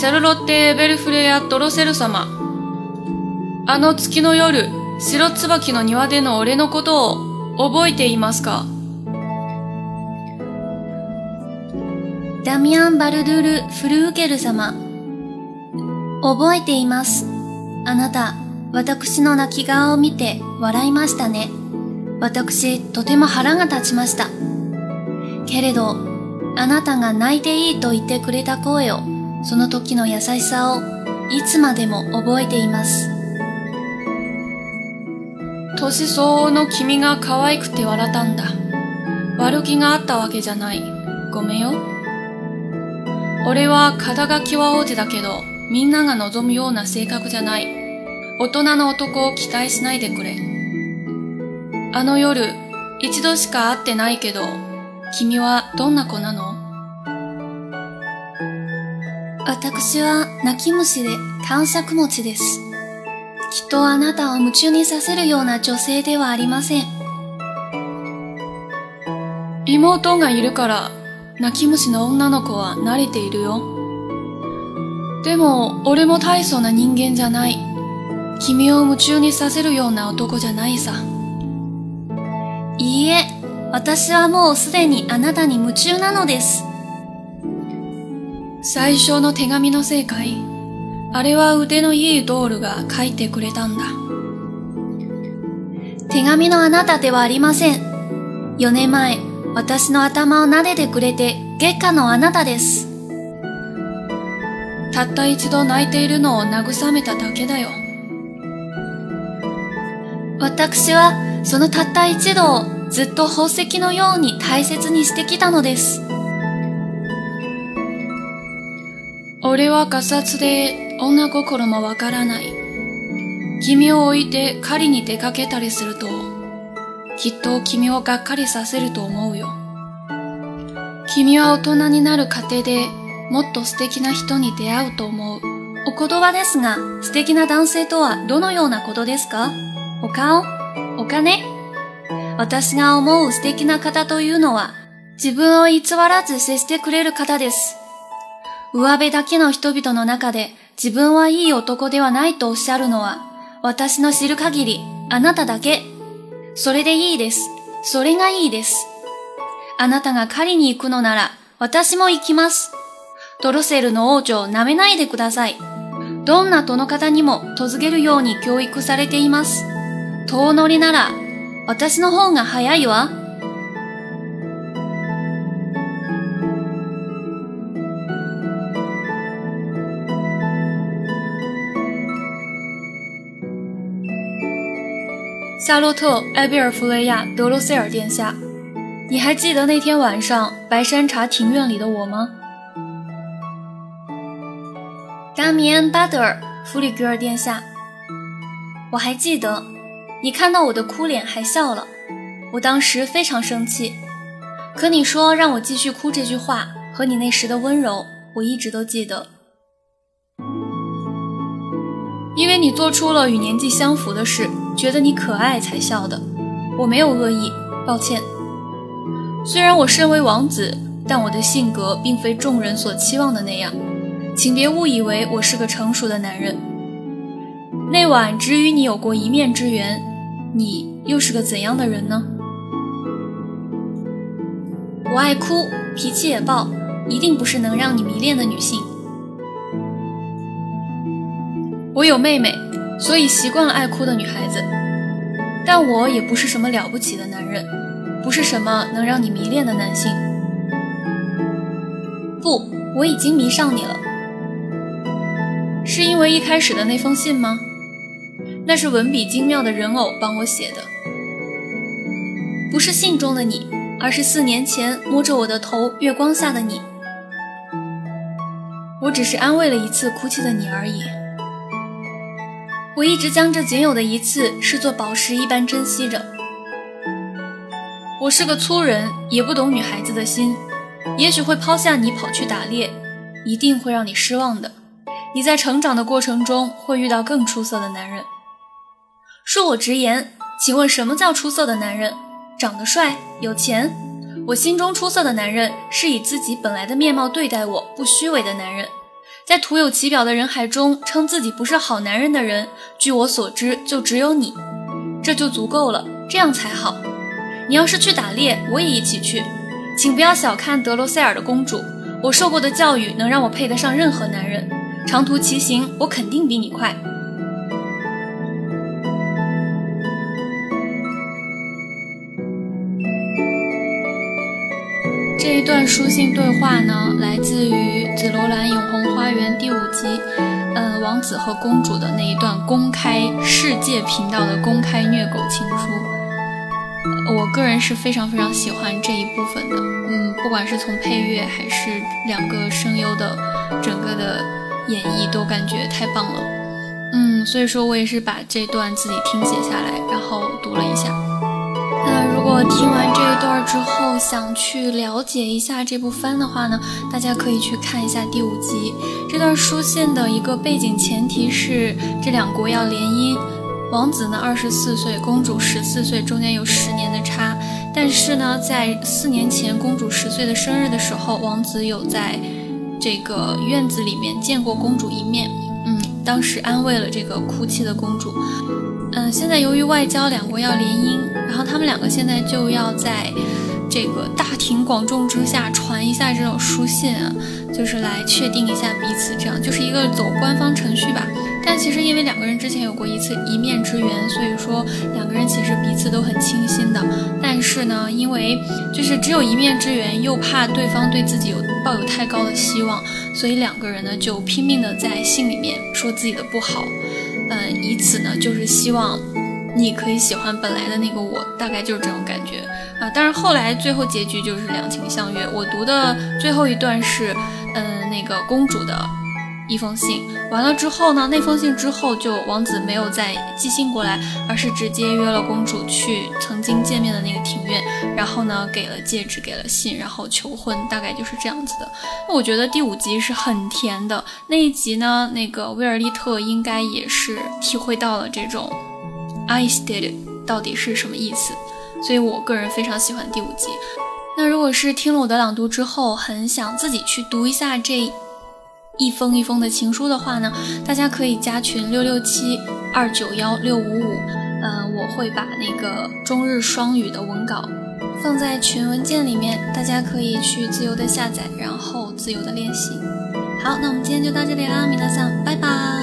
シャルロッテ・ベルフレア・ドロセル様。あの月の夜、白椿の庭での俺のことを覚えていますかダミアン・バルドゥル・フルウケル様。覚えています。あなた、私の泣き顔を見て笑いましたね。私、とても腹が立ちました。けれど、あなたが泣いていいと言ってくれた声をその時の優しさをいつまでも覚えています。年相応の君が可愛くて笑ったんだ。悪気があったわけじゃない。ごめんよ。俺は肩書きは王子だけど、みんなが望むような性格じゃない。大人の男を期待しないでくれ。あの夜、一度しか会ってないけど、君はどんな子なの私は泣き虫で短尺持ちです。きっとあなたを夢中にさせるような女性ではありません。妹がいるから、泣き虫の女の子は慣れているよ。でも、俺も大層な人間じゃない。君を夢中にさせるような男じゃないさ。いいえ、私はもうすでにあなたに夢中なのです。最初の手紙のせいかいあれは腕のいいドールが書いてくれたんだ。手紙のあなたではありません。4年前、私の頭を撫でてくれて月下のあなたです。たった一度泣いているのを慰めただけだよ。私はそのたった一度をずっと宝石のように大切にしてきたのです。俺はガサツで女心もわからない。君を置いて狩りに出かけたりすると、きっと君をがっかりさせると思うよ。君は大人になる過程でもっと素敵な人に出会うと思う。お言葉ですが、素敵な男性とはどのようなことですかお顔お金私が思う素敵な方というのは、自分を偽らず接してくれる方です。上辺だけの人々の中で自分はいい男ではないとおっしゃるのは、私の知る限りあなただけ。それでいいです。それがいいです。あなたが狩りに行くのなら私も行きます。ドロセルの王女を舐めないでください。どんな殿方にもとずげるように教育されています。遠乗りなら私の方が早いわ。夏洛特·埃比尔弗雷亚·德罗塞尔殿下，你还记得那天晚上白山茶庭院里的我吗？达米安·巴德尔·弗里格尔殿下，我还记得，你看到我的哭脸还笑了。我当时非常生气，可你说让我继续哭这句话和你那时的温柔，我一直都记得，因为你做出了与年纪相符的事。觉得你可爱才笑的，我没有恶意，抱歉。虽然我身为王子，但我的性格并非众人所期望的那样，请别误以为我是个成熟的男人。那晚只与你有过一面之缘，你又是个怎样的人呢？我爱哭，脾气也暴，一定不是能让你迷恋的女性。我有妹妹。所以习惯了爱哭的女孩子，但我也不是什么了不起的男人，不是什么能让你迷恋的男性。不，我已经迷上你了，是因为一开始的那封信吗？那是文笔精妙的人偶帮我写的，不是信中的你，而是四年前摸着我的头月光下的你。我只是安慰了一次哭泣的你而已。我一直将这仅有的一次视作宝石一般珍惜着。我是个粗人，也不懂女孩子的心，也许会抛下你跑去打猎，一定会让你失望的。你在成长的过程中会遇到更出色的男人。恕我直言，请问什么叫出色的男人？长得帅、有钱？我心中出色的男人是以自己本来的面貌对待我，不虚伪的男人。在徒有其表的人海中，称自己不是好男人的人，据我所知就只有你，这就足够了，这样才好。你要是去打猎，我也一起去。请不要小看德罗塞尔的公主，我受过的教育能让我配得上任何男人。长途骑行，我肯定比你快。这一段书信对话呢？来。《爱园》第五集，呃，王子和公主的那一段公开世界频道的公开虐狗情书，我个人是非常非常喜欢这一部分的，嗯，不管是从配乐还是两个声优的整个的演绎，都感觉太棒了，嗯，所以说我也是把这段自己听写下来，然后读了一下。那如果听完这一段之后想去了解一下这部番的话呢，大家可以去看一下第五集。这段书信的一个背景前提是这两国要联姻，王子呢二十四岁，公主十四岁，中间有十年的差。但是呢，在四年前公主十岁的生日的时候，王子有在这个院子里面见过公主一面，嗯，当时安慰了这个哭泣的公主。嗯，现在由于外交，两国要联姻。然后他们两个现在就要在这个大庭广众之下传一下这种书信啊，就是来确定一下彼此，这样就是一个走官方程序吧。但其实因为两个人之前有过一次一面之缘，所以说两个人其实彼此都很倾心的。但是呢，因为就是只有一面之缘，又怕对方对自己有抱有太高的希望，所以两个人呢就拼命的在信里面说自己的不好，嗯，以此呢就是希望。你可以喜欢本来的那个我，大概就是这种感觉啊。但是后来最后结局就是两情相悦。我读的最后一段是，嗯，那个公主的一封信。完了之后呢，那封信之后就王子没有再寄信过来，而是直接约了公主去曾经见面的那个庭院，然后呢给了戒指，给了信，然后求婚，大概就是这样子的。那我觉得第五集是很甜的那一集呢，那个威尔利特应该也是体会到了这种。I stayed，到底是什么意思？所以我个人非常喜欢第五集。那如果是听了我的朗读之后，很想自己去读一下这一封一封的情书的话呢，大家可以加群六六七二九幺六五五，嗯，我会把那个中日双语的文稿放在群文件里面，大家可以去自由的下载，然后自由的练习。好，那我们今天就到这里啦，米早桑，拜拜。